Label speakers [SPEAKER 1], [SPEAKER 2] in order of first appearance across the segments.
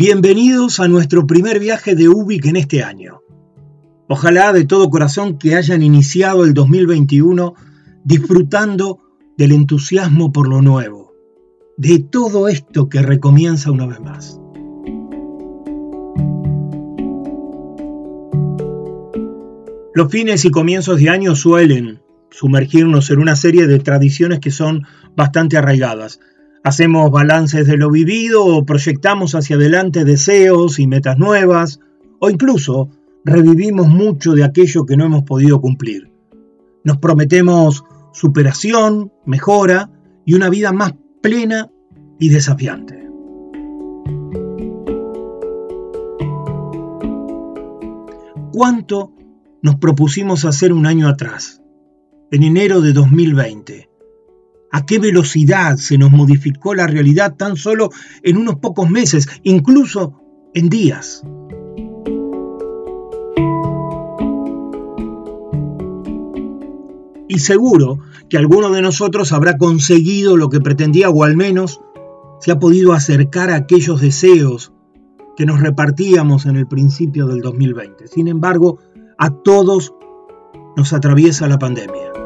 [SPEAKER 1] Bienvenidos a nuestro primer viaje de Ubik en este año. Ojalá de todo corazón que hayan iniciado el 2021 disfrutando del entusiasmo por lo nuevo, de todo esto que recomienza una vez más. Los fines y comienzos de año suelen sumergirnos en una serie de tradiciones que son bastante arraigadas, Hacemos balances de lo vivido o proyectamos hacia adelante deseos y metas nuevas, o incluso revivimos mucho de aquello que no hemos podido cumplir. Nos prometemos superación, mejora y una vida más plena y desafiante. ¿Cuánto nos propusimos hacer un año atrás, en enero de 2020? A qué velocidad se nos modificó la realidad tan solo en unos pocos meses, incluso en días. Y seguro que alguno de nosotros habrá conseguido lo que pretendía o al menos se ha podido acercar a aquellos deseos que nos repartíamos en el principio del 2020. Sin embargo, a todos nos atraviesa la pandemia.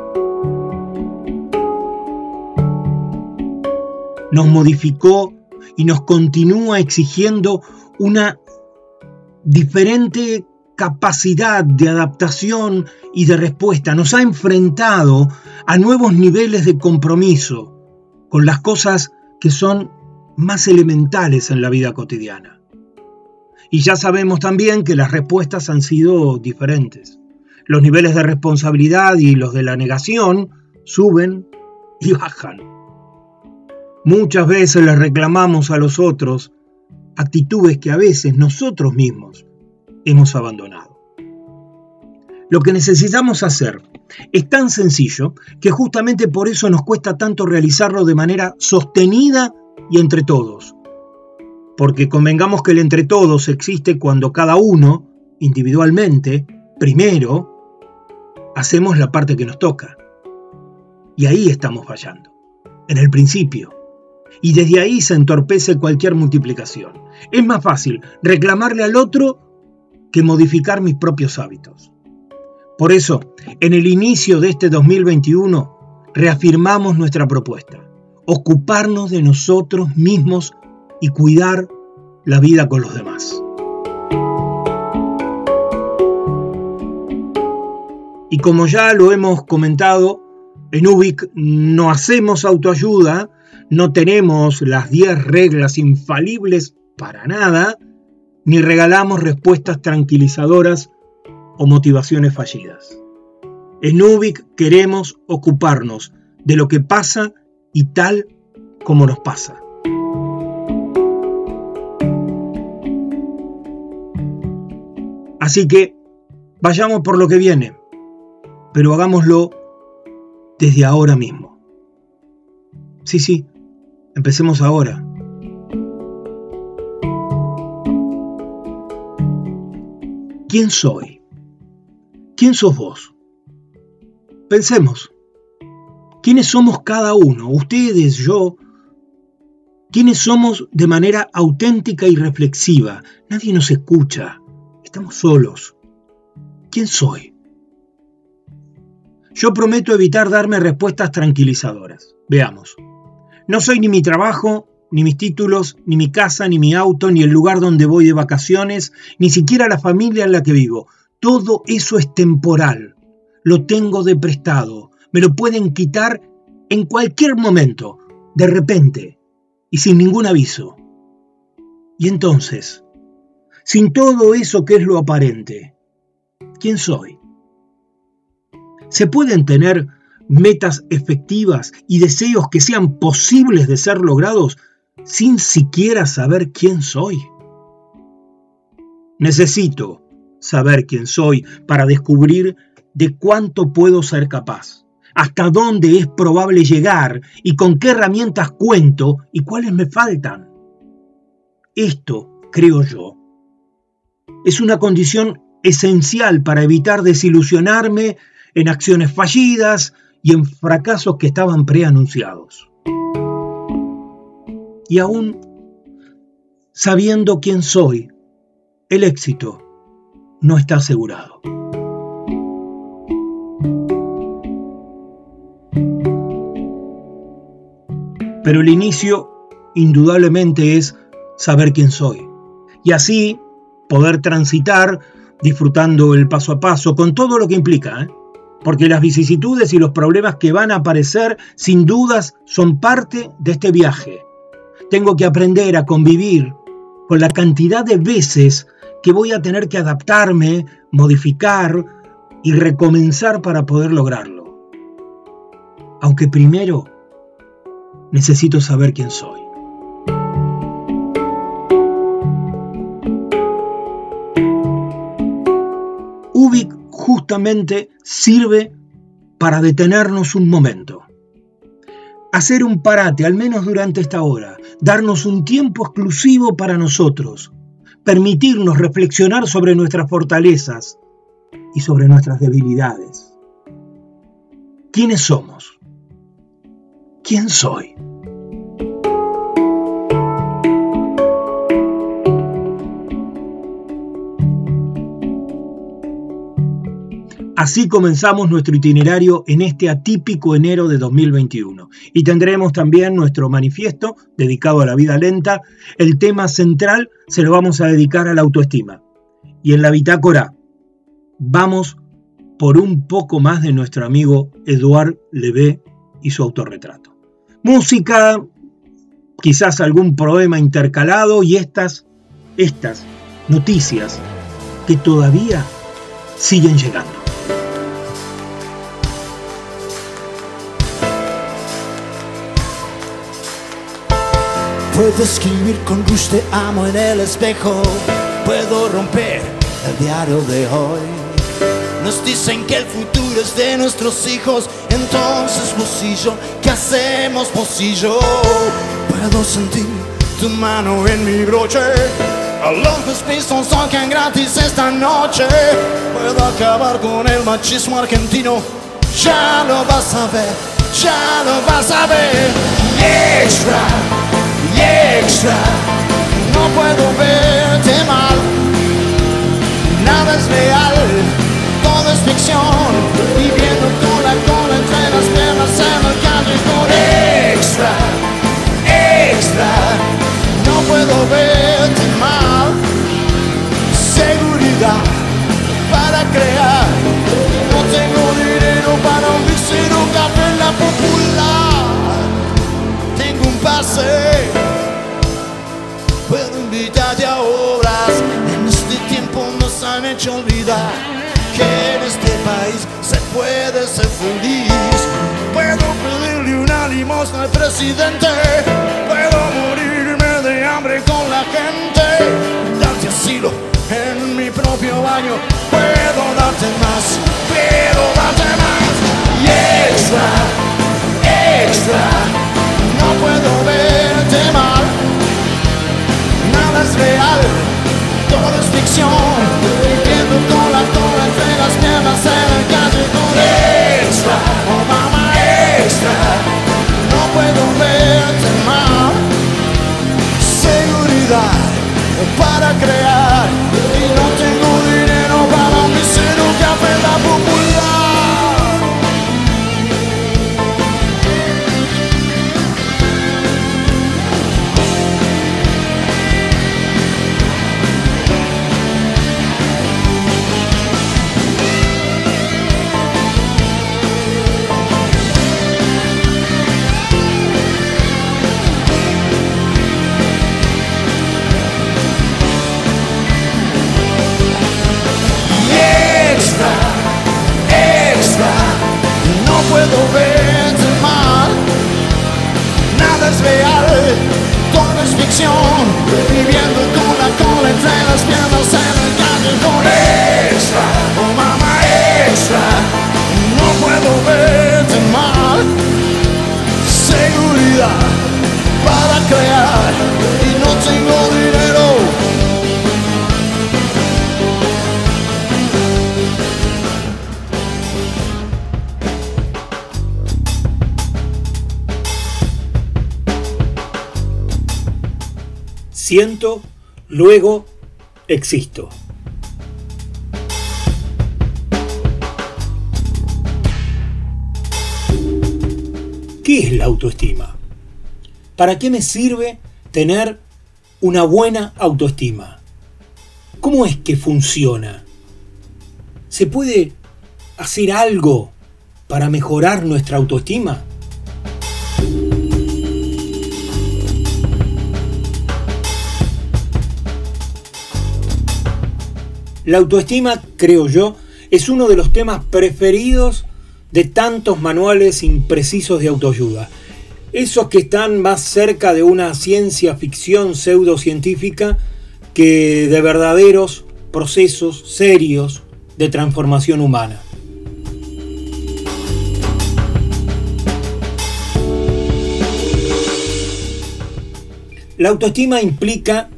[SPEAKER 1] Nos modificó y nos continúa exigiendo una diferente capacidad de adaptación y de respuesta. Nos ha enfrentado a nuevos niveles de compromiso con las cosas que son más elementales en la vida cotidiana. Y ya sabemos también que las respuestas han sido diferentes. Los niveles de responsabilidad y los de la negación suben y bajan. Muchas veces les reclamamos a los otros actitudes que a veces nosotros mismos hemos abandonado. Lo que necesitamos hacer es tan sencillo que justamente por eso nos cuesta tanto realizarlo de manera sostenida y entre todos. Porque convengamos que el entre todos existe cuando cada uno, individualmente, primero, hacemos la parte que nos toca. Y ahí estamos fallando, en el principio y desde ahí se entorpece cualquier multiplicación. Es más fácil reclamarle al otro que modificar mis propios hábitos. Por eso, en el inicio de este 2021, reafirmamos nuestra propuesta, ocuparnos de nosotros mismos y cuidar la vida con los demás. Y como ya lo hemos comentado, en UBIC no hacemos autoayuda, no tenemos las 10 reglas infalibles para nada, ni regalamos respuestas tranquilizadoras o motivaciones fallidas. En UBIC queremos ocuparnos de lo que pasa y tal como nos pasa. Así que vayamos por lo que viene, pero hagámoslo desde ahora mismo. Sí, sí, Empecemos ahora. ¿Quién soy? ¿Quién sos vos? Pensemos. ¿Quiénes somos cada uno? Ustedes, yo. quiénes somos de manera auténtica y reflexiva. Nadie nos escucha, estamos solos. ¿Quién soy? Yo prometo evitar darme respuestas tranquilizadoras. Veamos. No soy ni mi trabajo, ni mis títulos, ni mi casa, ni mi auto, ni el lugar donde voy de vacaciones, ni siquiera la familia en la que vivo. Todo eso es temporal. Lo tengo de prestado. Me lo pueden quitar en cualquier momento, de repente, y sin ningún aviso. Y entonces, sin todo eso que es lo aparente, ¿quién soy? ¿Se pueden tener metas efectivas y deseos que sean posibles de ser logrados sin siquiera saber quién soy? Necesito saber quién soy para descubrir de cuánto puedo ser capaz, hasta dónde es probable llegar y con qué herramientas cuento y cuáles me faltan. Esto, creo yo, es una condición esencial para evitar desilusionarme en acciones fallidas y en fracasos que estaban preanunciados. Y aún sabiendo quién soy, el éxito no está asegurado. Pero el inicio indudablemente es saber quién soy. Y así poder transitar disfrutando el paso a paso con todo lo que implica. ¿eh? Porque las vicisitudes y los problemas que van a aparecer sin dudas son parte de este viaje. Tengo que aprender a convivir con la cantidad de veces que voy a tener que adaptarme, modificar y recomenzar para poder lograrlo. Aunque primero necesito saber quién soy. Ubik justamente sirve para detenernos un momento. Hacer un parate, al menos durante esta hora, darnos un tiempo exclusivo para nosotros, permitirnos reflexionar sobre nuestras fortalezas y sobre nuestras debilidades. ¿Quiénes somos? ¿Quién soy? Así comenzamos nuestro itinerario en este atípico enero de 2021. Y tendremos también nuestro manifiesto dedicado a la vida lenta. El tema central se lo vamos a dedicar a la autoestima. Y en la bitácora vamos por un poco más de nuestro amigo Eduard Levé y su autorretrato. Música, quizás algún poema intercalado y estas, estas noticias que todavía siguen llegando.
[SPEAKER 2] Puedo escribir con gusto amo en el espejo. Puedo romper el diario de hoy. Nos dicen que el futuro es de nuestros hijos. Entonces, bolsillo, ¿qué hacemos, bolsillo? Puedo sentir tu mano en mi broche. Los pisos tocan gratis esta noche. Puedo acabar con el machismo argentino. Ya lo vas a ver, ya lo vas a ver. Extra extra. No puedo verte mal, nada es real, todo es ficción. Viviendo con la cola entre las piernas en el callejón. Extra, extra. No puedo verte mal, seguridad para crear. No tengo dinero para un visito café en la popular. Tengo un pase hecho olvidar que en este país se puede ser feliz. Puedo pedirle una limosna al presidente, puedo morirme de hambre con la gente, darte asilo en mi propio baño, puedo darte más, puedo darte más. Y extra, extra, no puedo verte mal. Es real, todo es ficción. no puedo verte más. Seguridad para crear
[SPEAKER 1] Siento, luego existo. ¿Qué es la autoestima? ¿Para qué me sirve tener una buena autoestima? ¿Cómo es que funciona? ¿Se puede hacer algo para mejorar nuestra autoestima? La autoestima, creo yo, es uno de los temas preferidos de tantos manuales imprecisos de autoayuda. Esos que están más cerca de una ciencia ficción pseudocientífica que de verdaderos procesos serios de transformación humana. La autoestima implica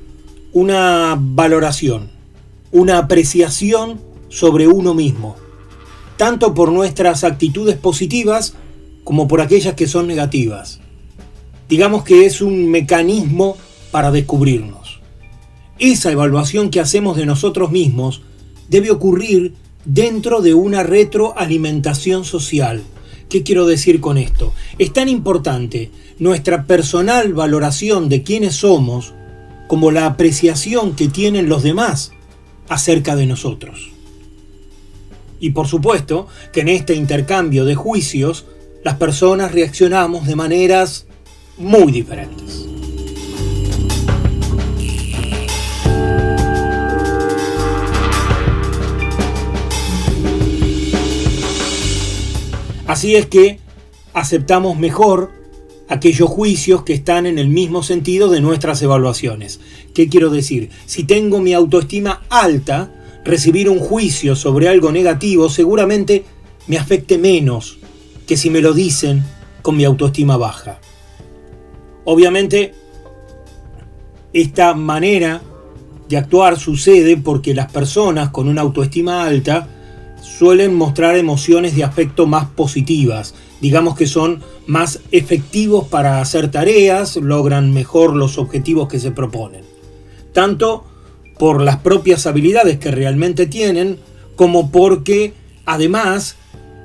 [SPEAKER 1] una valoración, una apreciación sobre uno mismo, tanto por nuestras actitudes positivas como por aquellas que son negativas. Digamos que es un mecanismo para descubrirnos. Esa evaluación que hacemos de nosotros mismos debe ocurrir dentro de una retroalimentación social. ¿Qué quiero decir con esto? Es tan importante nuestra personal valoración de quiénes somos como la apreciación que tienen los demás acerca de nosotros. Y por supuesto que en este intercambio de juicios las personas reaccionamos de maneras muy diferentes. Así es que aceptamos mejor aquellos juicios que están en el mismo sentido de nuestras evaluaciones. ¿Qué quiero decir? Si tengo mi autoestima alta, recibir un juicio sobre algo negativo seguramente me afecte menos que si me lo dicen con mi autoestima baja. Obviamente, esta manera de actuar sucede porque las personas con una autoestima alta suelen mostrar emociones de afecto más positivas, digamos que son más efectivos para hacer tareas, logran mejor los objetivos que se proponen, tanto por las propias habilidades que realmente tienen, como porque además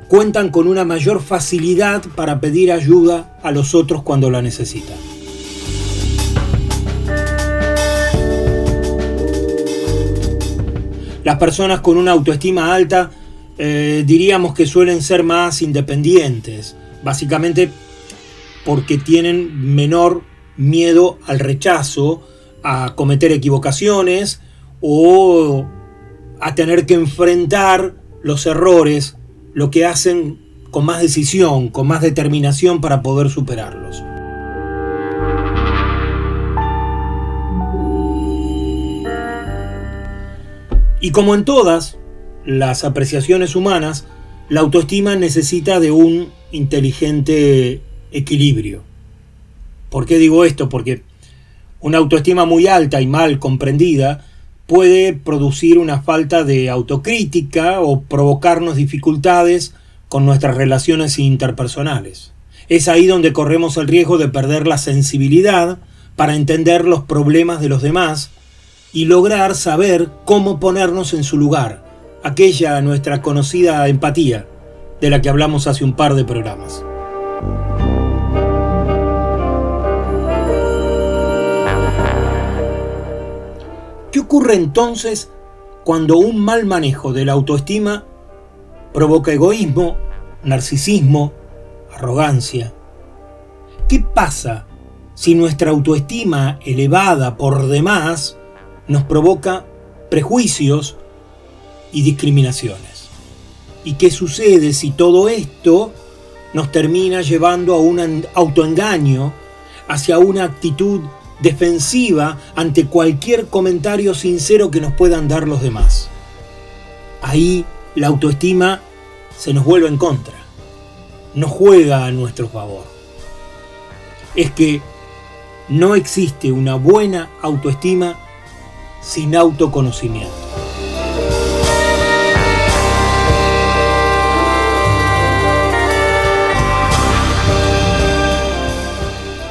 [SPEAKER 1] cuentan con una mayor facilidad para pedir ayuda a los otros cuando la necesitan. Las personas con una autoestima alta eh, diríamos que suelen ser más independientes, básicamente porque tienen menor miedo al rechazo, a cometer equivocaciones o a tener que enfrentar los errores, lo que hacen con más decisión, con más determinación para poder superarlos. Y como en todas las apreciaciones humanas, la autoestima necesita de un inteligente equilibrio. ¿Por qué digo esto? Porque una autoestima muy alta y mal comprendida puede producir una falta de autocrítica o provocarnos dificultades con nuestras relaciones interpersonales. Es ahí donde corremos el riesgo de perder la sensibilidad para entender los problemas de los demás y lograr saber cómo ponernos en su lugar, aquella nuestra conocida empatía de la que hablamos hace un par de programas. ¿Qué ocurre entonces cuando un mal manejo de la autoestima provoca egoísmo, narcisismo, arrogancia? ¿Qué pasa si nuestra autoestima elevada por demás nos provoca prejuicios y discriminaciones? ¿Y qué sucede si todo esto nos termina llevando a un autoengaño, hacia una actitud defensiva ante cualquier comentario sincero que nos puedan dar los demás. Ahí la autoestima se nos vuelve en contra, no juega a nuestro favor. Es que no existe una buena autoestima sin autoconocimiento.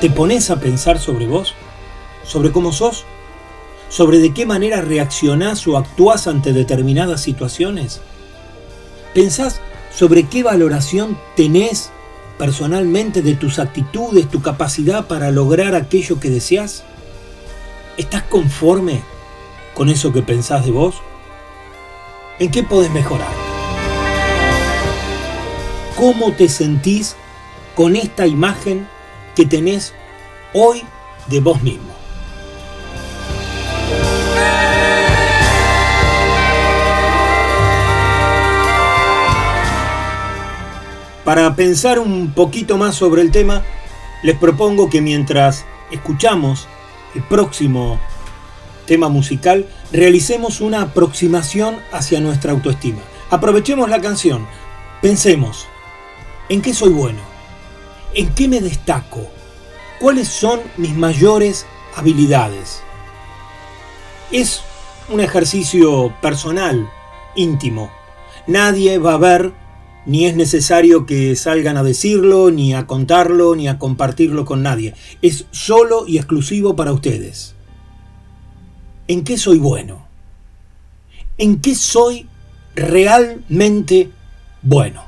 [SPEAKER 1] ¿Te pones a pensar sobre vos? sobre cómo sos, sobre de qué manera reaccionás o actuás ante determinadas situaciones. ¿Pensás sobre qué valoración tenés personalmente de tus actitudes, tu capacidad para lograr aquello que deseas? ¿Estás conforme con eso que pensás de vos? ¿En qué podés mejorar? ¿Cómo te sentís con esta imagen que tenés hoy de vos mismo? Para pensar un poquito más sobre el tema, les propongo que mientras escuchamos el próximo tema musical, realicemos una aproximación hacia nuestra autoestima. Aprovechemos la canción, pensemos, ¿en qué soy bueno? ¿En qué me destaco? ¿Cuáles son mis mayores habilidades? Es un ejercicio personal, íntimo. Nadie va a ver ni es necesario que salgan a decirlo, ni a contarlo, ni a compartirlo con nadie. Es solo y exclusivo para ustedes. ¿En qué soy bueno? ¿En qué soy realmente bueno?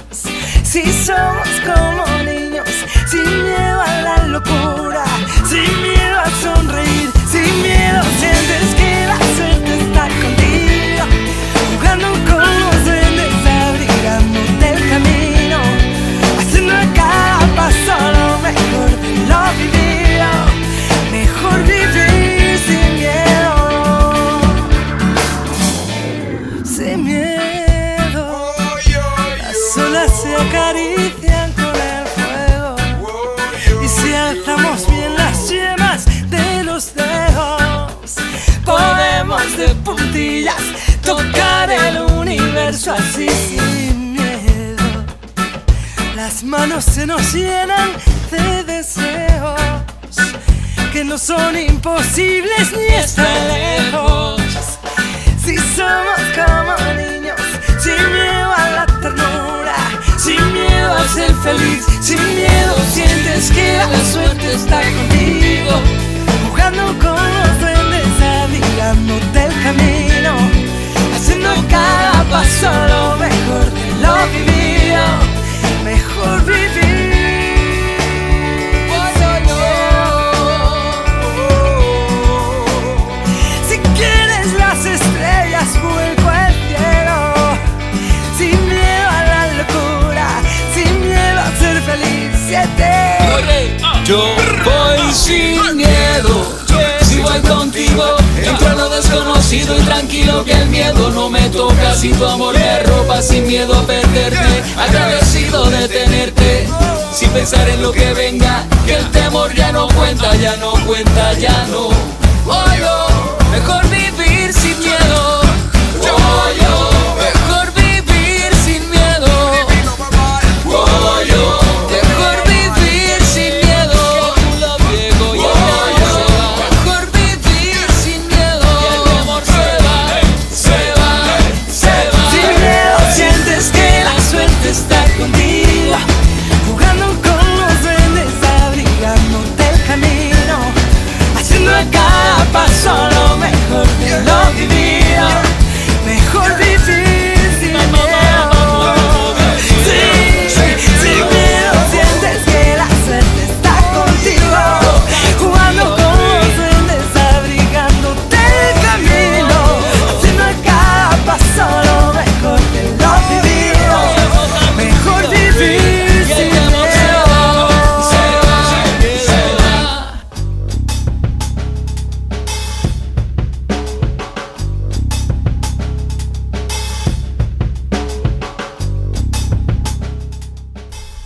[SPEAKER 3] Si somos como niños, sin miedo a la locura, sin miedo a sonreír, sin miedo sientes que el universo así sin miedo. Las manos se nos llenan de deseos que no son imposibles ni están lejos. Si somos como niños, sin miedo a la ternura, sin miedo a ser feliz, sin miedo sientes que la suerte está contigo, jugando con los duendes, abrigándote
[SPEAKER 4] Voy sin miedo, si voy contigo, entro a lo desconocido y tranquilo que el miedo no me toca. Si tu amor me ropa sin miedo a perderte, agradecido de tenerte. Si pensar en lo que venga, que el temor ya no cuenta, ya no cuenta, ya no. Oh, mejor vivir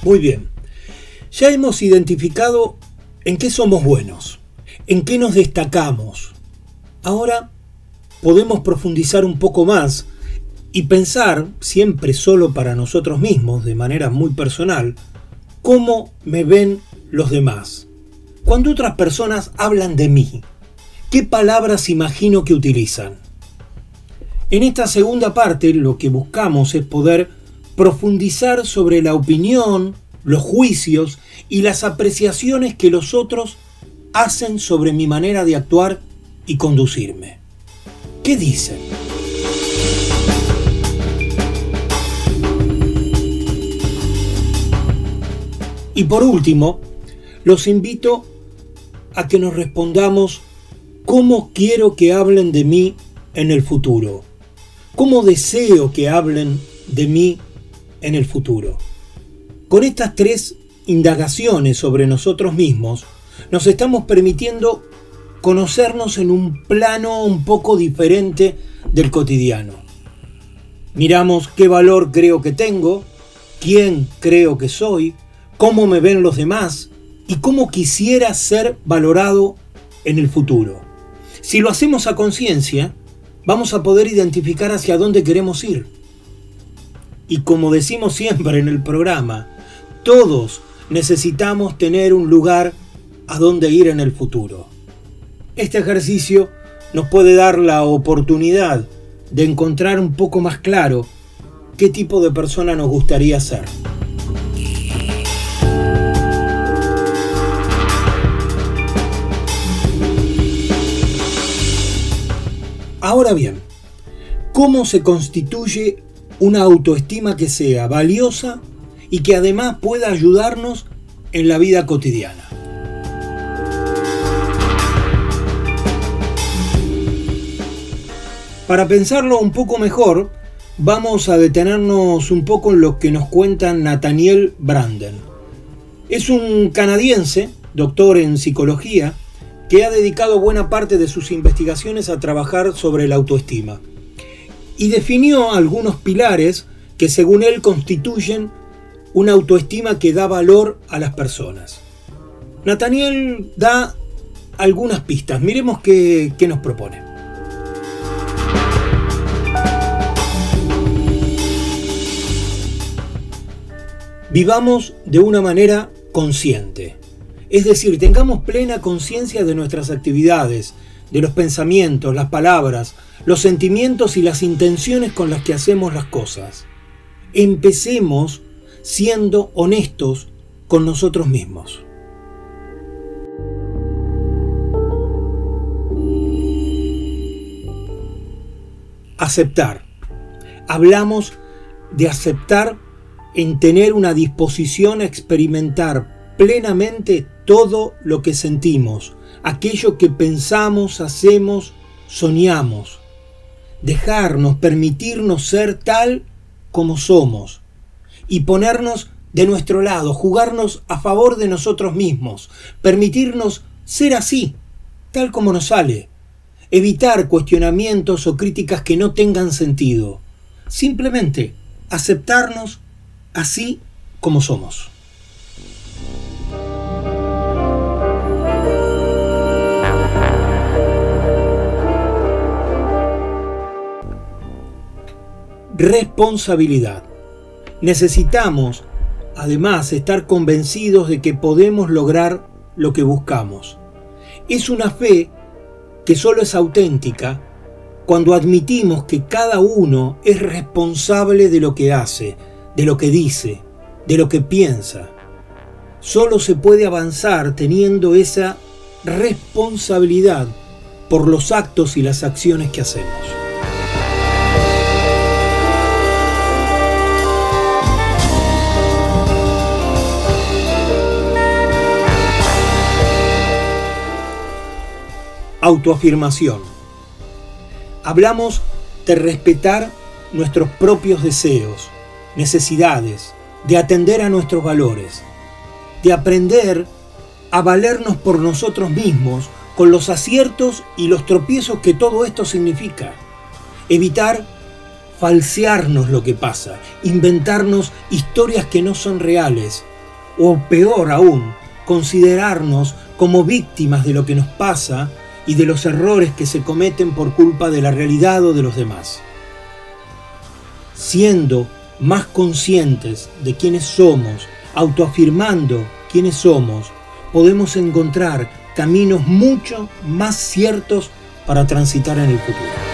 [SPEAKER 1] Muy bien, ya hemos identificado en qué somos buenos, en qué nos destacamos. Ahora podemos profundizar un poco más y pensar, siempre solo para nosotros mismos, de manera muy personal, cómo me ven los demás. Cuando otras personas hablan de mí, ¿qué palabras imagino que utilizan? En esta segunda parte lo que buscamos es poder profundizar sobre la opinión, los juicios y las apreciaciones que los otros hacen sobre mi manera de actuar y conducirme. ¿Qué dicen? Y por último, los invito a que nos respondamos cómo quiero que hablen de mí en el futuro, cómo deseo que hablen de mí en el futuro. Con estas tres indagaciones sobre nosotros mismos, nos estamos permitiendo conocernos en un plano un poco diferente del cotidiano. Miramos qué valor creo que tengo, quién creo que soy, cómo me ven los demás y cómo quisiera ser valorado en el futuro. Si lo hacemos a conciencia, vamos a poder identificar hacia dónde queremos ir. Y como decimos siempre en el programa, todos necesitamos tener un lugar a donde ir en el futuro. Este ejercicio nos puede dar la oportunidad de encontrar un poco más claro qué tipo de persona nos gustaría ser. Ahora bien, ¿cómo se constituye una autoestima que sea valiosa y que además pueda ayudarnos en la vida cotidiana? Para pensarlo un poco mejor, vamos a detenernos un poco en lo que nos cuenta Nathaniel Branden. Es un canadiense, doctor en psicología, que ha dedicado buena parte de sus investigaciones a trabajar sobre la autoestima y definió algunos pilares que según él constituyen una autoestima que da valor a las personas. Nathaniel da algunas pistas, miremos qué, qué nos propone. Vivamos de una manera consciente. Es decir, tengamos plena conciencia de nuestras actividades, de los pensamientos, las palabras, los sentimientos y las intenciones con las que hacemos las cosas. Empecemos siendo honestos con nosotros mismos. Aceptar. Hablamos de aceptar en tener una disposición a experimentar plenamente todo lo que sentimos, aquello que pensamos, hacemos, soñamos. Dejarnos, permitirnos ser tal como somos y ponernos de nuestro lado, jugarnos a favor de nosotros mismos, permitirnos ser así, tal como nos sale, evitar cuestionamientos o críticas que no tengan sentido, simplemente aceptarnos así como somos. Responsabilidad. Necesitamos, además, estar convencidos de que podemos lograr lo que buscamos. Es una fe que solo es auténtica cuando admitimos que cada uno es responsable de lo que hace, de lo que dice, de lo que piensa. Solo se puede avanzar teniendo esa responsabilidad por los actos y las acciones que hacemos. Autoafirmación. Hablamos de respetar nuestros propios deseos, necesidades, de atender a nuestros valores, de aprender a valernos por nosotros mismos con los aciertos y los tropiezos que todo esto significa. Evitar falsearnos lo que pasa, inventarnos historias que no son reales, o peor aún, considerarnos como víctimas de lo que nos pasa y de los errores que se cometen por culpa de la realidad o de los demás. Siendo más conscientes de quiénes somos, autoafirmando quiénes somos, podemos encontrar caminos mucho más ciertos para transitar en el futuro.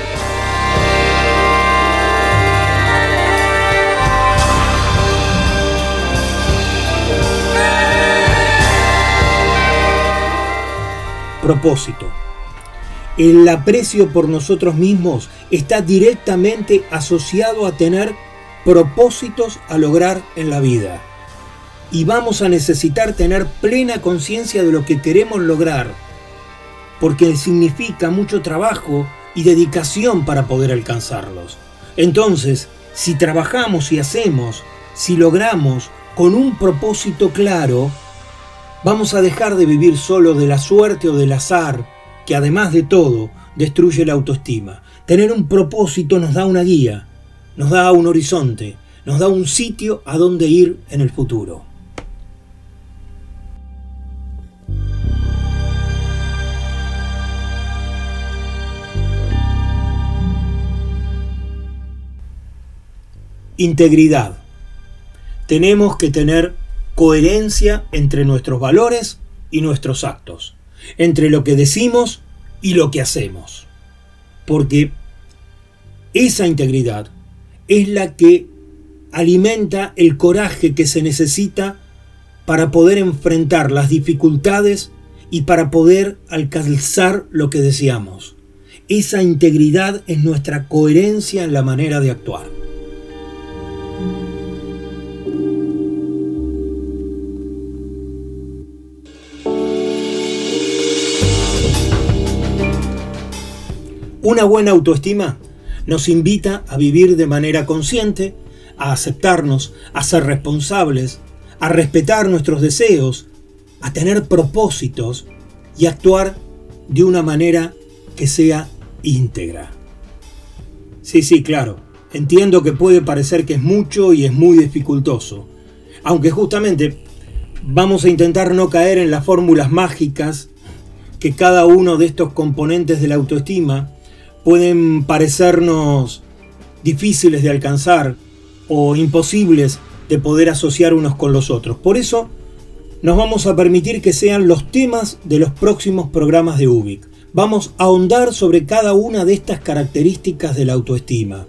[SPEAKER 1] Propósito. El aprecio por nosotros mismos está directamente asociado a tener propósitos a lograr en la vida y vamos a necesitar tener plena conciencia de lo que queremos lograr, porque significa mucho trabajo y dedicación para poder alcanzarlos. Entonces, si trabajamos y hacemos, si logramos con un propósito claro, vamos a dejar de vivir solo de la suerte o del azar, que además de todo destruye la autoestima. Tener un propósito nos da una guía, nos da un horizonte, nos da un sitio a donde ir en el futuro. Integridad. Tenemos que tener coherencia entre nuestros valores y nuestros actos, entre lo que decimos y lo que hacemos. Porque esa integridad es la que alimenta el coraje que se necesita para poder enfrentar las dificultades y para poder alcanzar lo que deseamos. Esa integridad es nuestra coherencia en la manera de actuar. Una buena autoestima nos invita a vivir de manera consciente, a aceptarnos, a ser responsables, a respetar nuestros deseos, a tener propósitos y actuar de una manera que sea íntegra. Sí, sí, claro, entiendo que puede parecer que es mucho y es muy dificultoso, aunque justamente vamos a intentar no caer en las fórmulas mágicas que cada uno de estos componentes de la autoestima pueden parecernos difíciles de alcanzar o imposibles de poder asociar unos con los otros. Por eso nos vamos a permitir que sean los temas de los próximos programas de UBIC. Vamos a ahondar sobre cada una de estas características de la autoestima.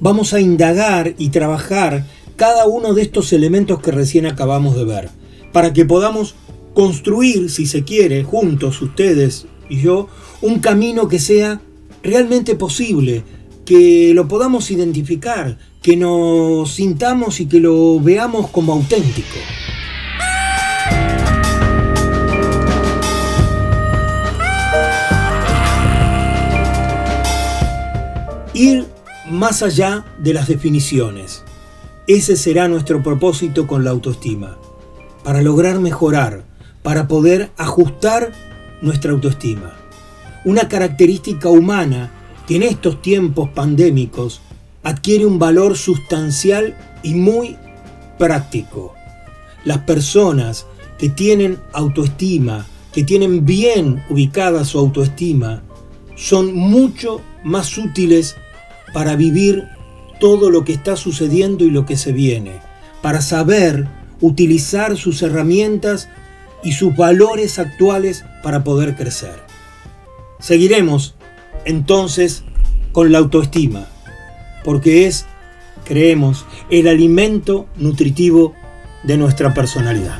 [SPEAKER 1] Vamos a indagar y trabajar cada uno de estos elementos que recién acabamos de ver, para que podamos construir, si se quiere, juntos, ustedes y yo, un camino que sea realmente posible, que lo podamos identificar, que nos sintamos y que lo veamos como auténtico. Ir más allá de las definiciones. Ese será nuestro propósito con la autoestima, para lograr mejorar, para poder ajustar nuestra autoestima una característica humana que en estos tiempos pandémicos adquiere un valor sustancial y muy práctico. Las personas que tienen autoestima, que tienen bien ubicada su autoestima, son mucho más útiles para vivir todo lo que está sucediendo y lo que se viene, para saber utilizar sus herramientas y sus valores actuales para poder crecer. Seguiremos entonces con la autoestima, porque es, creemos, el alimento nutritivo de nuestra personalidad.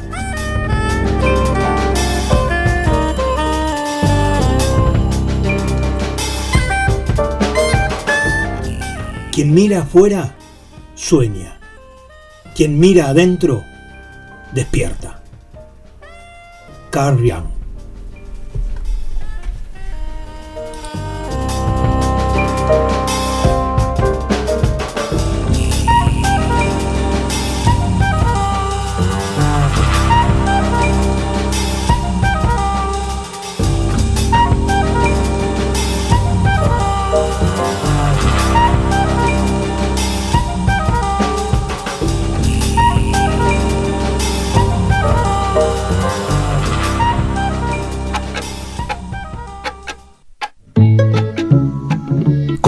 [SPEAKER 1] Quien mira afuera, sueña. Quien mira adentro, despierta. Carl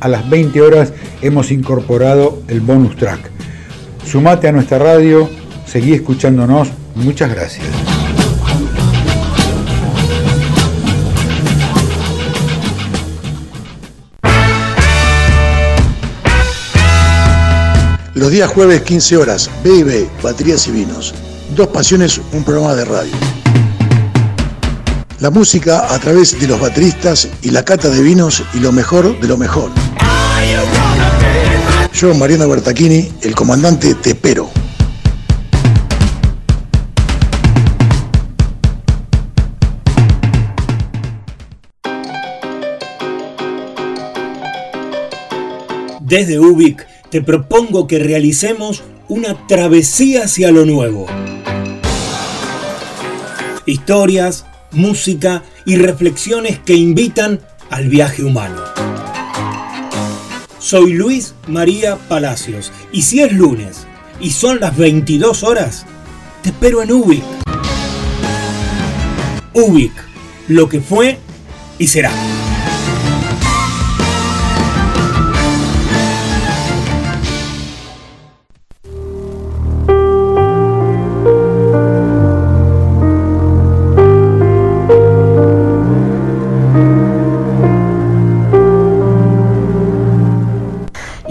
[SPEAKER 5] a las 20 horas hemos incorporado el bonus track. Sumate a nuestra radio, seguí escuchándonos. Muchas gracias.
[SPEAKER 6] Los días jueves 15 horas, B&B, baterías y vinos. Dos Pasiones, un programa de radio. La música a través de los bateristas y la cata de vinos y lo mejor de lo mejor. Yo, Mariano Bertachini, el comandante Tepero.
[SPEAKER 1] Desde UBIC te propongo que realicemos una travesía hacia lo nuevo historias, música y reflexiones que invitan al viaje humano. Soy Luis María Palacios y si es lunes y son las 22 horas, te espero en UBIC. UBIC, lo que fue y será.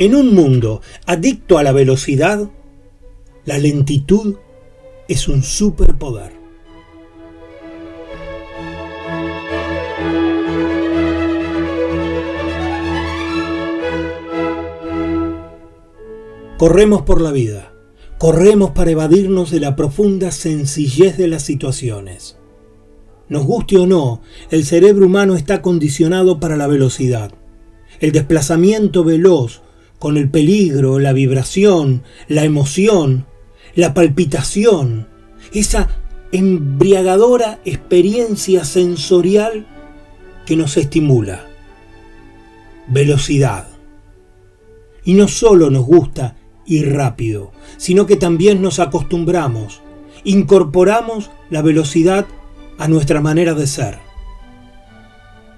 [SPEAKER 1] En un mundo adicto a la velocidad, la lentitud es un superpoder. Corremos por la vida, corremos para evadirnos de la profunda sencillez de las situaciones. Nos guste o no, el cerebro humano está condicionado para la velocidad. El desplazamiento veloz con el peligro, la vibración, la emoción, la palpitación, esa embriagadora experiencia sensorial que nos estimula. Velocidad. Y no solo nos gusta ir rápido, sino que también nos acostumbramos, incorporamos la velocidad a nuestra manera de ser.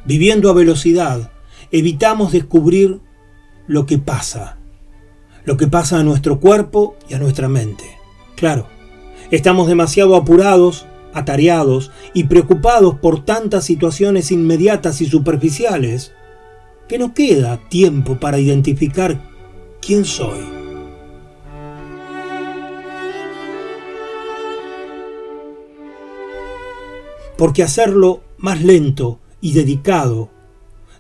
[SPEAKER 1] Viviendo a velocidad, evitamos descubrir lo que pasa, lo que pasa a nuestro cuerpo y a nuestra mente. Claro, estamos demasiado apurados, atareados y preocupados por tantas situaciones inmediatas y superficiales que no queda tiempo para identificar quién soy. Porque hacerlo más lento y dedicado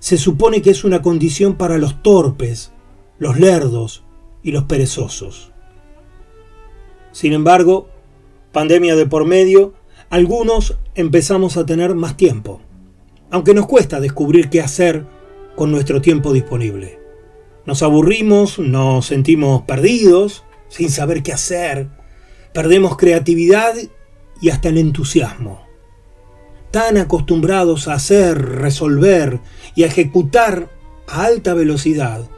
[SPEAKER 1] se supone que es una condición para los torpes, los lerdos y los perezosos. Sin embargo, pandemia de por medio, algunos empezamos a tener más tiempo, aunque nos cuesta descubrir qué hacer con nuestro tiempo disponible. Nos aburrimos, nos sentimos perdidos, sin saber qué hacer, perdemos creatividad y hasta el entusiasmo tan acostumbrados a hacer, resolver y a ejecutar a alta velocidad,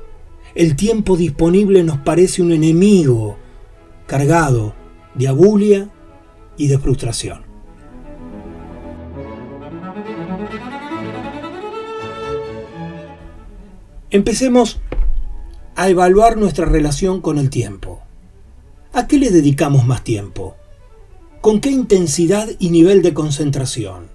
[SPEAKER 1] el tiempo disponible nos parece un enemigo cargado de abulia y de frustración. Empecemos a evaluar nuestra relación con el tiempo. ¿A qué le dedicamos más tiempo? ¿Con qué intensidad y nivel de concentración?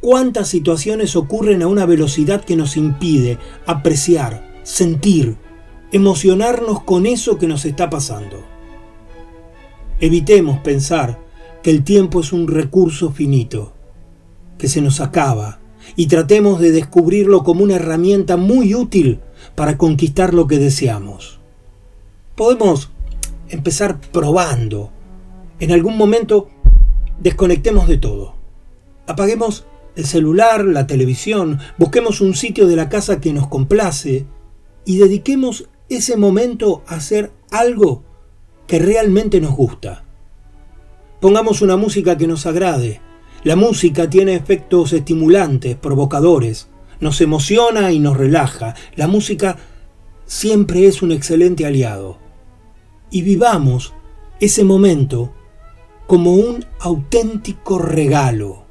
[SPEAKER 1] Cuántas situaciones ocurren a una velocidad que nos impide apreciar, sentir, emocionarnos con eso que nos está pasando. Evitemos pensar que el tiempo es un recurso finito, que se nos acaba, y tratemos de descubrirlo como una herramienta muy útil para conquistar lo que deseamos. Podemos empezar probando. En algún momento desconectemos de todo. Apaguemos el celular, la televisión, busquemos un sitio de la casa que nos complace y dediquemos ese momento a hacer algo que realmente nos gusta. Pongamos una música que nos agrade. La música tiene efectos estimulantes, provocadores, nos emociona y nos relaja. La música siempre es un excelente aliado. Y vivamos ese momento como un auténtico regalo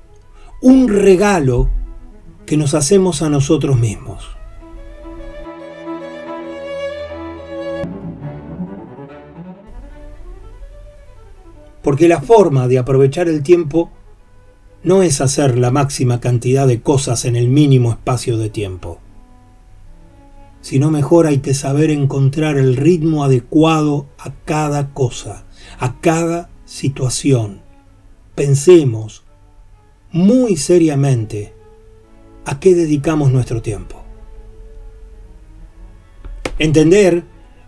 [SPEAKER 1] un regalo que nos hacemos a nosotros mismos. Porque la forma de aprovechar el tiempo no es hacer la máxima cantidad de cosas en el mínimo espacio de tiempo, sino mejor hay que saber encontrar el ritmo adecuado a cada cosa, a cada situación. Pensemos, muy seriamente a qué dedicamos nuestro tiempo. Entender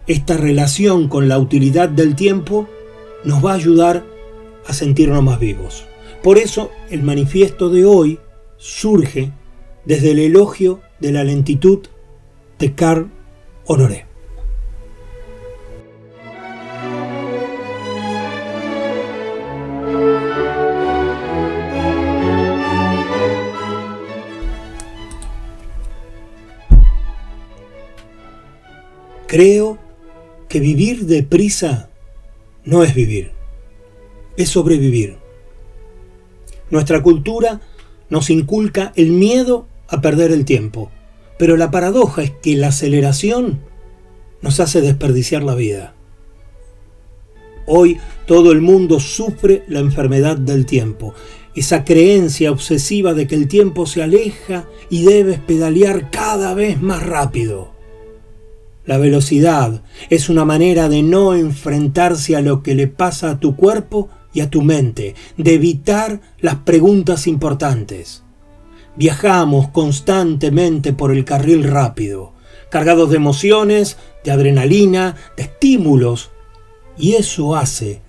[SPEAKER 1] esta relación con la utilidad del tiempo nos va a ayudar a sentirnos más vivos. Por eso el manifiesto de hoy surge desde el elogio de la lentitud de Carl Honoré. Creo que vivir deprisa no es vivir, es sobrevivir. Nuestra cultura nos inculca el miedo a perder el tiempo, pero la paradoja es que la aceleración nos hace desperdiciar la vida. Hoy todo el mundo sufre la enfermedad del tiempo, esa creencia obsesiva de que el tiempo se aleja y debes pedalear cada vez más rápido. La velocidad es una manera de no enfrentarse a lo que le pasa a tu cuerpo y a tu mente, de evitar las preguntas importantes. Viajamos constantemente por el carril rápido, cargados de emociones, de adrenalina, de estímulos, y eso hace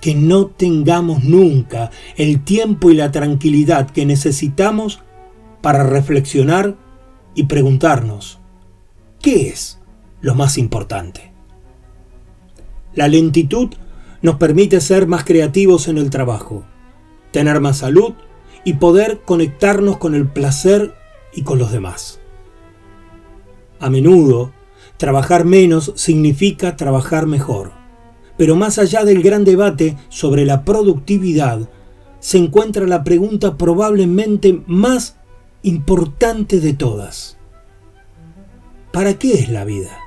[SPEAKER 1] que no tengamos nunca el tiempo y la tranquilidad que necesitamos para reflexionar y preguntarnos, ¿qué es lo más importante? La lentitud nos permite ser más creativos en el trabajo, tener más salud y poder conectarnos con el placer y con los demás. A menudo, trabajar menos significa trabajar mejor. Pero más allá del gran debate sobre la productividad, se encuentra la pregunta probablemente más importante de todas. ¿Para qué es la vida?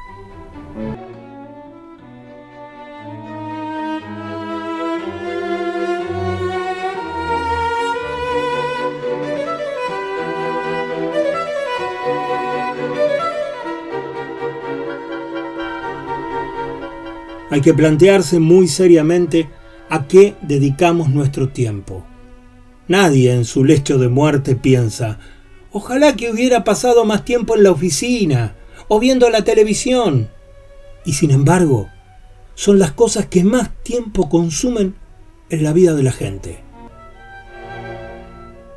[SPEAKER 1] Hay que plantearse muy seriamente a qué dedicamos nuestro tiempo. Nadie en su lecho de muerte piensa, ojalá que hubiera pasado más tiempo en la oficina o viendo la televisión. Y sin embargo, son las cosas que más tiempo consumen en la vida de la gente.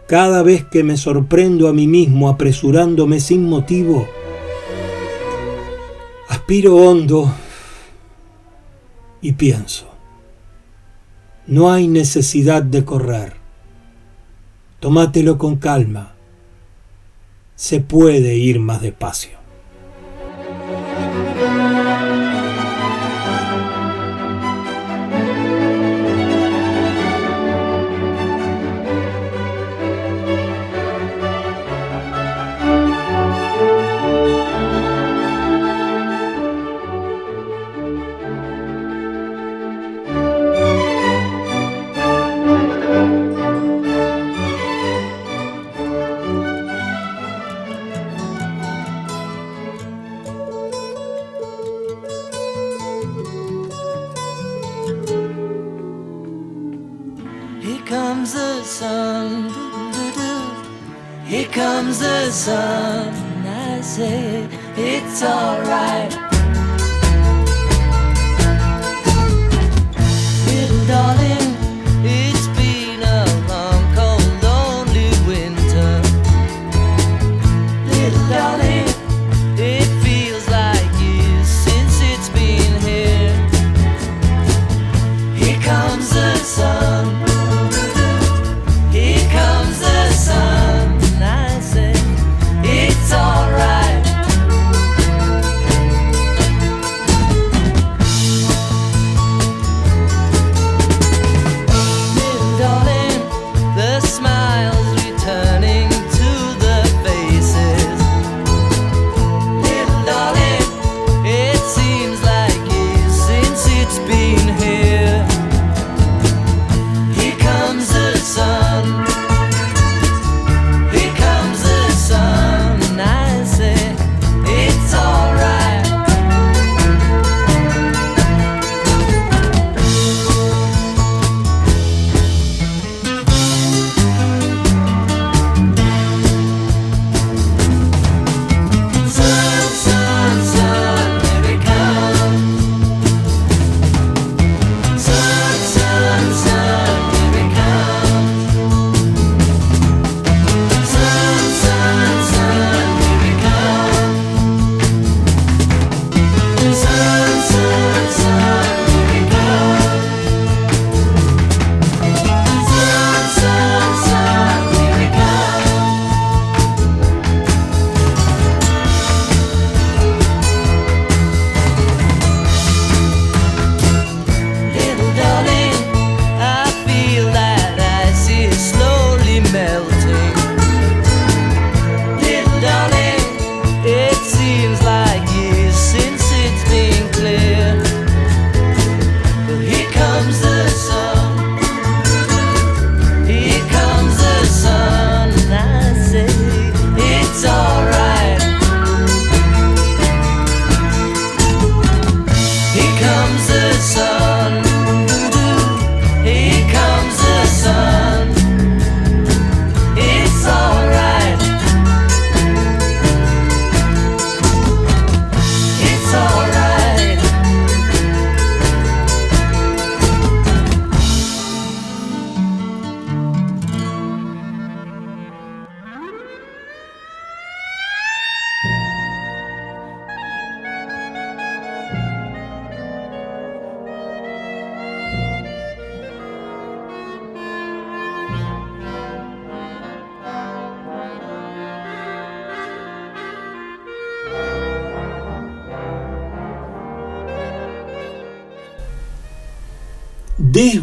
[SPEAKER 1] Cada vez que me sorprendo a mí mismo apresurándome sin motivo, aspiro hondo y pienso, no hay necesidad de correr. Tómatelo con calma. Se puede ir más despacio.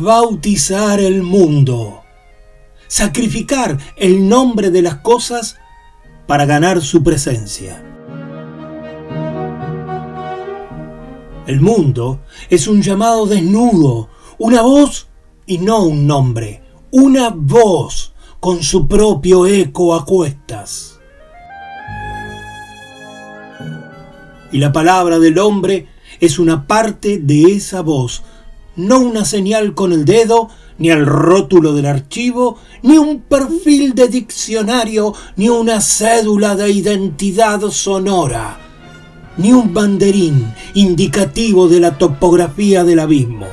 [SPEAKER 3] Desbautizar el mundo, sacrificar el nombre de las cosas para ganar su presencia. El mundo es un llamado desnudo, una voz y no un nombre, una voz con su propio eco a cuestas. Y la palabra del hombre es una parte de esa voz, no una señal con el dedo, ni el rótulo del archivo, ni un perfil de diccionario, ni una cédula de identidad sonora, ni un banderín indicativo de la topografía del abismo.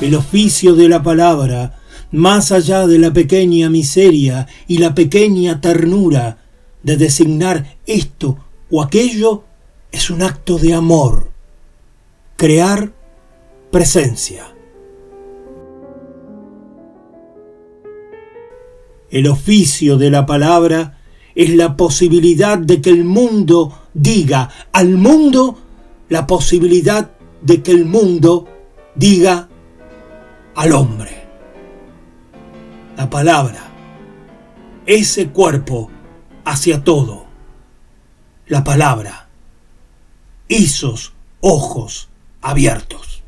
[SPEAKER 3] El oficio de la palabra, más allá de la pequeña miseria y la pequeña ternura de designar esto o aquello, es un acto de amor. Crear presencia. El oficio de la palabra es la posibilidad de que el mundo diga al mundo la posibilidad de que el mundo diga al hombre. La palabra, ese cuerpo hacia todo. La palabra, esos ojos abiertos.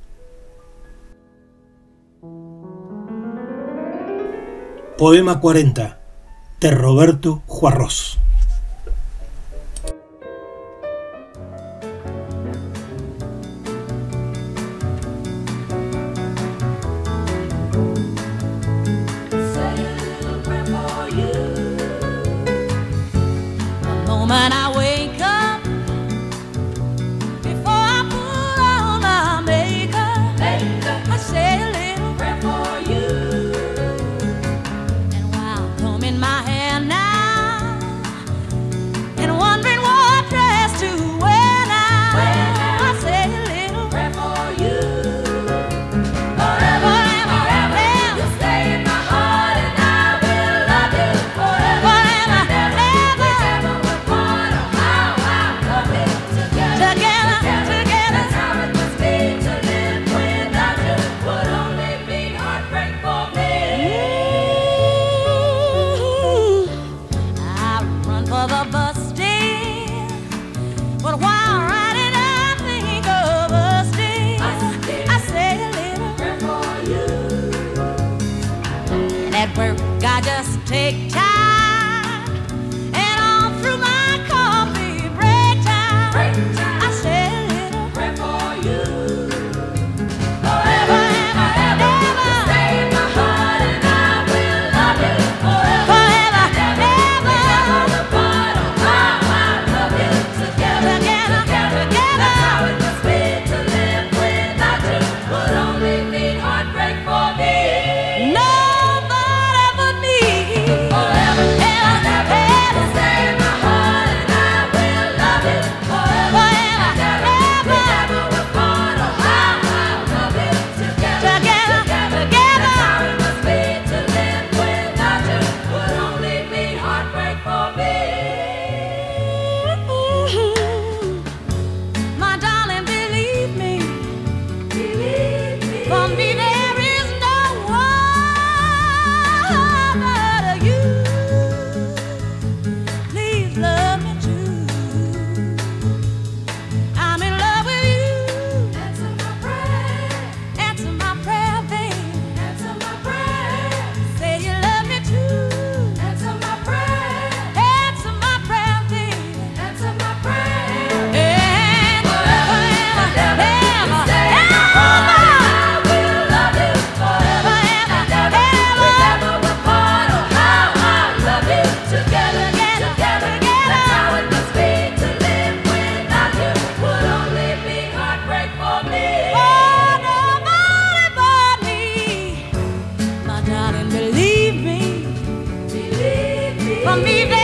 [SPEAKER 3] Poema 40 de Roberto Juarros.
[SPEAKER 1] moment I mi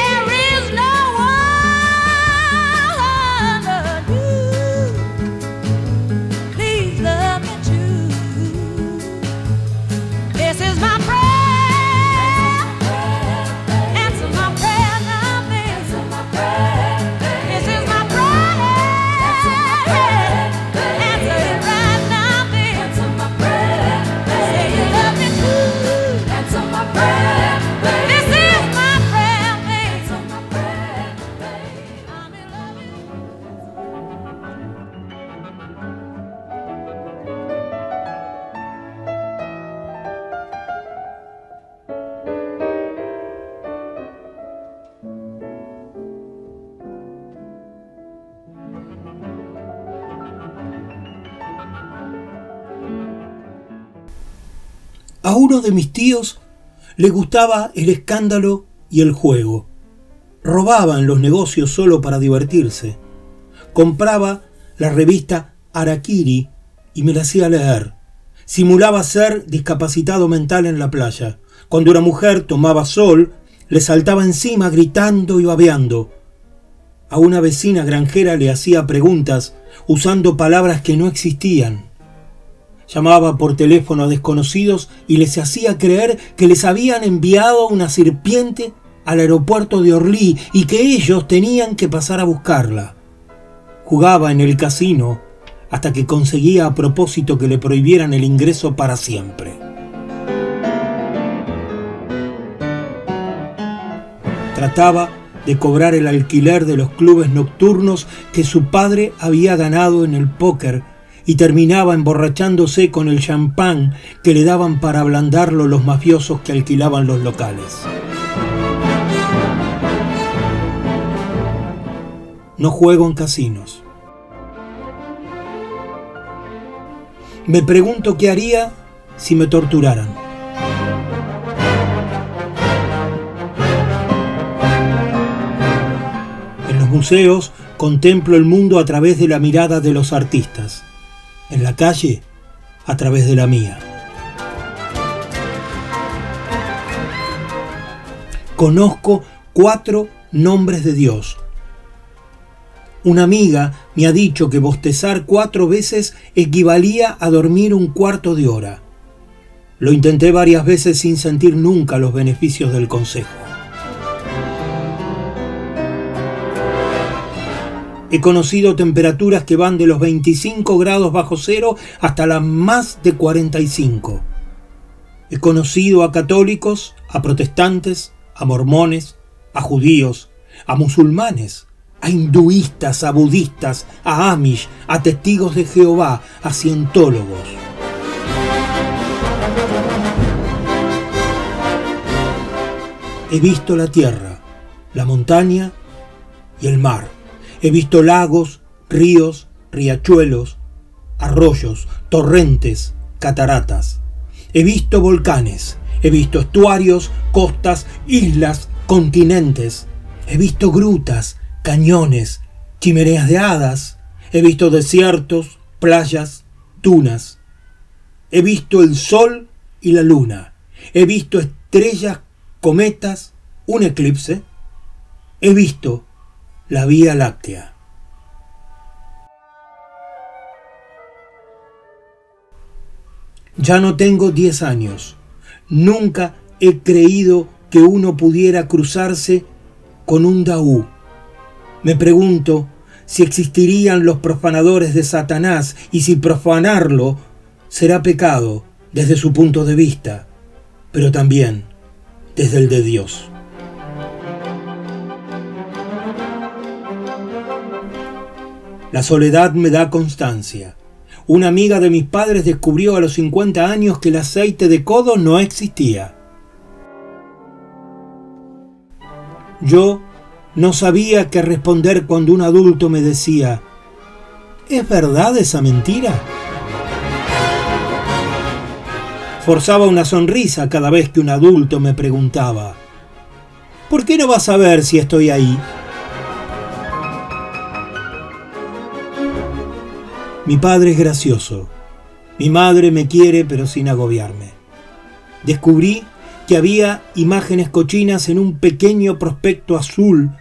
[SPEAKER 1] uno de mis tíos le gustaba el escándalo y el juego. Robaba en los negocios solo para divertirse. Compraba la revista Arakiri y me la hacía leer. Simulaba ser discapacitado mental en la playa. Cuando una mujer tomaba sol, le saltaba encima gritando y babeando. A una vecina granjera le hacía preguntas usando palabras que no existían. Llamaba por teléfono a desconocidos y les hacía creer que les habían enviado una serpiente al aeropuerto de Orly y que ellos tenían que pasar a buscarla. Jugaba en el casino hasta que conseguía a propósito que le prohibieran el ingreso para siempre. Trataba de cobrar el alquiler de los clubes nocturnos que su padre había ganado en el póker y terminaba emborrachándose con el champán que le daban para ablandarlo los mafiosos que alquilaban los locales. No juego en casinos. Me pregunto qué haría si me torturaran. En los museos contemplo el mundo a través de la mirada de los artistas en la calle a través de la mía. Conozco cuatro nombres de Dios. Una amiga me ha dicho que bostezar cuatro veces equivalía a dormir un cuarto de hora. Lo intenté varias veces sin sentir nunca los beneficios del consejo. He conocido temperaturas que van de los 25 grados bajo cero hasta las más de 45. He conocido a católicos, a protestantes, a mormones, a judíos, a musulmanes, a hinduistas, a budistas, a amish, a testigos de Jehová, a cientólogos. He visto la tierra, la montaña y el mar. He visto lagos, ríos, riachuelos, arroyos, torrentes, cataratas. He visto volcanes, he visto estuarios, costas, islas, continentes. He visto grutas, cañones, chimeneas de hadas. He visto desiertos, playas, dunas. He visto el sol y la luna. He visto estrellas, cometas, un eclipse. He visto la Vía Láctea. Ya no tengo 10 años. Nunca he creído que uno pudiera cruzarse con un Daú. Me pregunto si existirían los profanadores de Satanás y si profanarlo será pecado desde su punto de vista, pero también desde el de Dios. La soledad me da constancia. Una amiga de mis padres descubrió a los 50 años que el aceite de codo no existía. Yo no sabía qué responder cuando un adulto me decía, ¿es verdad esa mentira? Forzaba una sonrisa cada vez que un adulto me preguntaba, ¿por qué no vas a ver si estoy ahí? Mi padre es gracioso. Mi madre me quiere pero sin agobiarme. Descubrí que había imágenes cochinas en un pequeño prospecto azul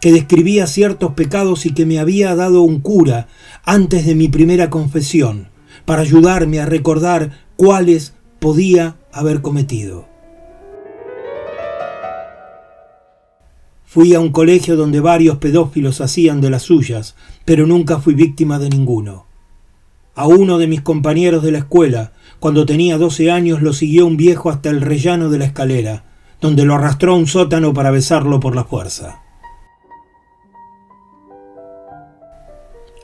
[SPEAKER 1] que describía ciertos pecados y que me había dado un cura antes de mi primera confesión, para ayudarme a recordar cuáles podía haber cometido. Fui a un colegio donde varios pedófilos hacían de las suyas, pero nunca fui víctima de ninguno. A uno de mis compañeros de la escuela, cuando tenía 12 años, lo siguió un viejo hasta el rellano de la escalera, donde lo arrastró a un sótano para besarlo por la fuerza.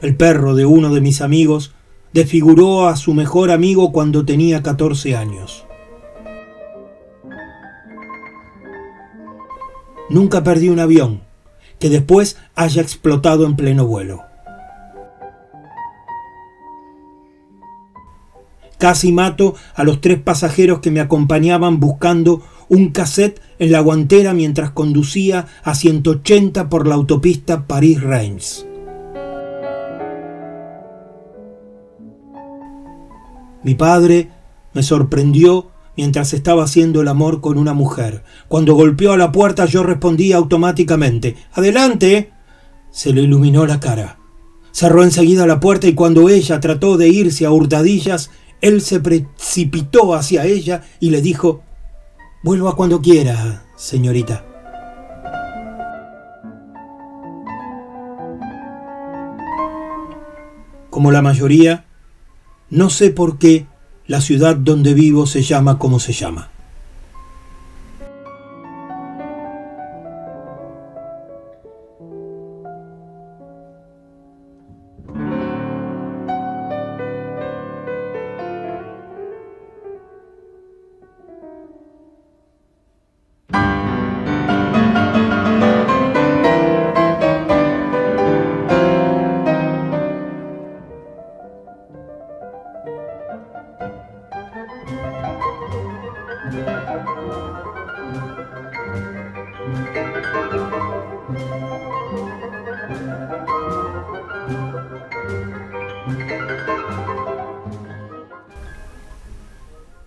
[SPEAKER 1] El perro de uno de mis amigos desfiguró a su mejor amigo cuando tenía 14 años. Nunca perdí un avión que después haya explotado en pleno vuelo. Casi mato a los tres pasajeros que me acompañaban buscando un cassette en la guantera mientras conducía a 180 por la autopista París-Reims. Mi padre me sorprendió mientras estaba haciendo el amor con una mujer. Cuando golpeó a la puerta yo respondí automáticamente ¡Adelante! Se le iluminó la cara. Cerró enseguida la puerta y cuando ella trató de irse a hurtadillas, él se precipitó hacia ella y le dijo Vuelva cuando quiera, señorita. Como la mayoría, no sé por qué la ciudad donde vivo se llama como se llama.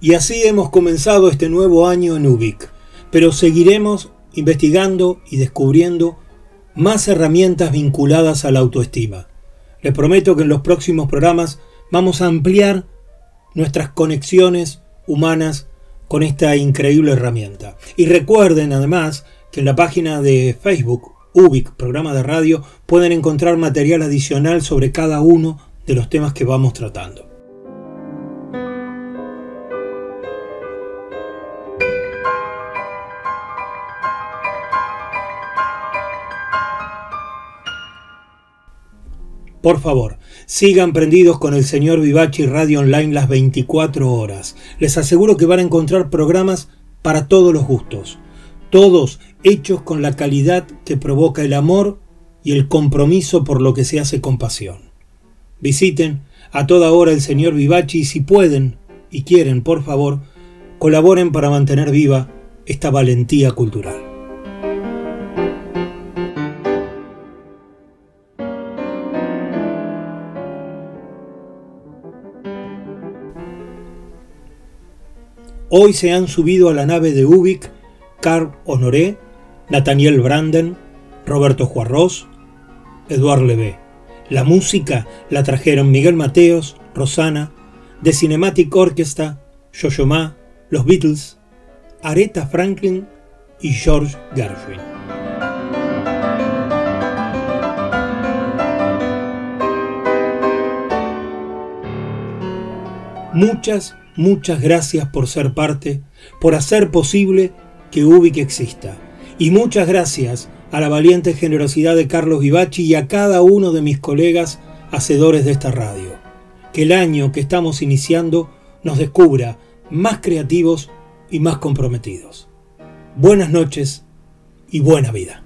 [SPEAKER 1] Y así hemos comenzado este nuevo año en UBIC, pero seguiremos investigando y descubriendo más herramientas vinculadas a la autoestima. Les prometo que en los próximos programas vamos a ampliar nuestras conexiones humanas con esta increíble herramienta. Y recuerden además que en la página de Facebook, UBIC, programa de radio, pueden encontrar material adicional sobre cada uno de los temas que vamos tratando. Por favor, sigan prendidos con el señor Vivachi Radio Online las 24 horas. Les aseguro que van a encontrar programas para todos los gustos, todos hechos con la calidad que provoca el amor y el compromiso por lo que se hace con pasión. Visiten a toda hora el señor Vivachi y si pueden y quieren, por favor, colaboren para mantener viva esta valentía cultural. Hoy se han subido a la nave de Ubik Carl Honoré, Nathaniel Branden, Roberto Juarros, Eduard Levé. La música la trajeron Miguel Mateos, Rosana, The Cinematic Orchestra, Jojo Ma, los Beatles, Aretha Franklin y George Gershwin. Muchas Muchas gracias por ser parte, por hacer posible que Ubik exista. Y muchas gracias a la valiente generosidad de Carlos Vivachi y a cada uno de mis colegas hacedores de esta radio. Que el año que estamos iniciando nos descubra más creativos y más comprometidos. Buenas noches y buena vida.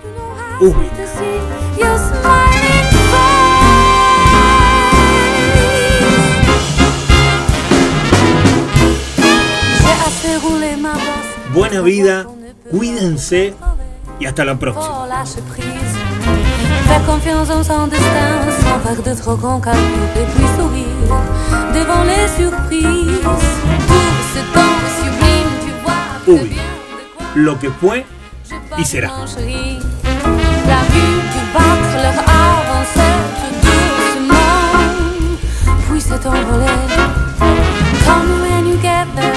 [SPEAKER 1] Ubik. Buena vida, cuídense y hasta la próxima.
[SPEAKER 3] Faire en de sublime,
[SPEAKER 1] lo que fue y será.
[SPEAKER 3] La vue du leur tout doucement, puis s'est envolé. Call me when you get there,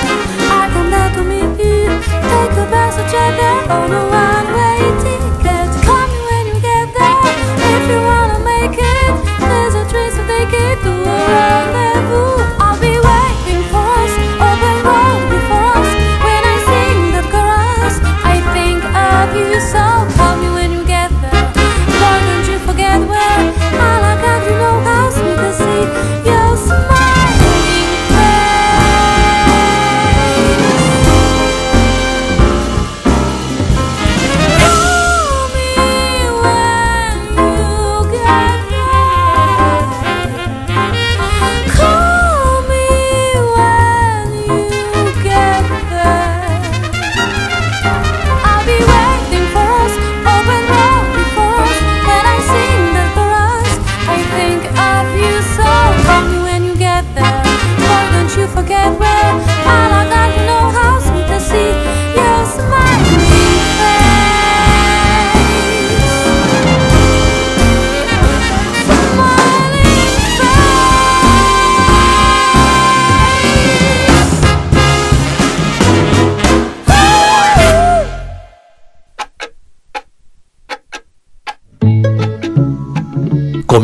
[SPEAKER 3] I come there to meet you. Take or jet there on a one-way ticket. Call me when you get there, if you wanna make it. There's a train so take it to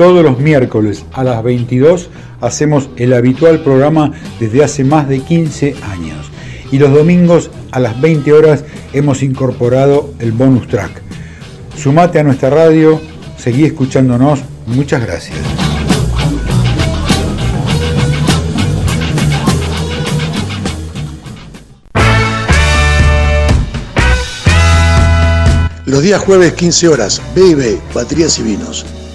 [SPEAKER 5] Todos los miércoles a las 22 hacemos el habitual programa desde hace más de 15 años. Y los domingos a las 20 horas hemos incorporado el bonus track. Sumate a nuestra radio, seguí escuchándonos. Muchas gracias.
[SPEAKER 6] Los días jueves 15 horas, B&B, Baterías y Vinos.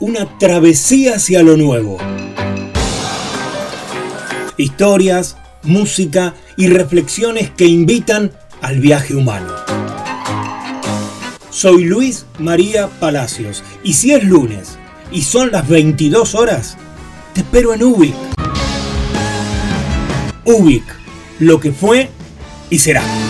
[SPEAKER 1] una travesía hacia lo nuevo. Historias, música y reflexiones que invitan al viaje humano. Soy Luis María Palacios y si es lunes y son las 22 horas, te espero en Ubic. Ubic, lo que fue y será.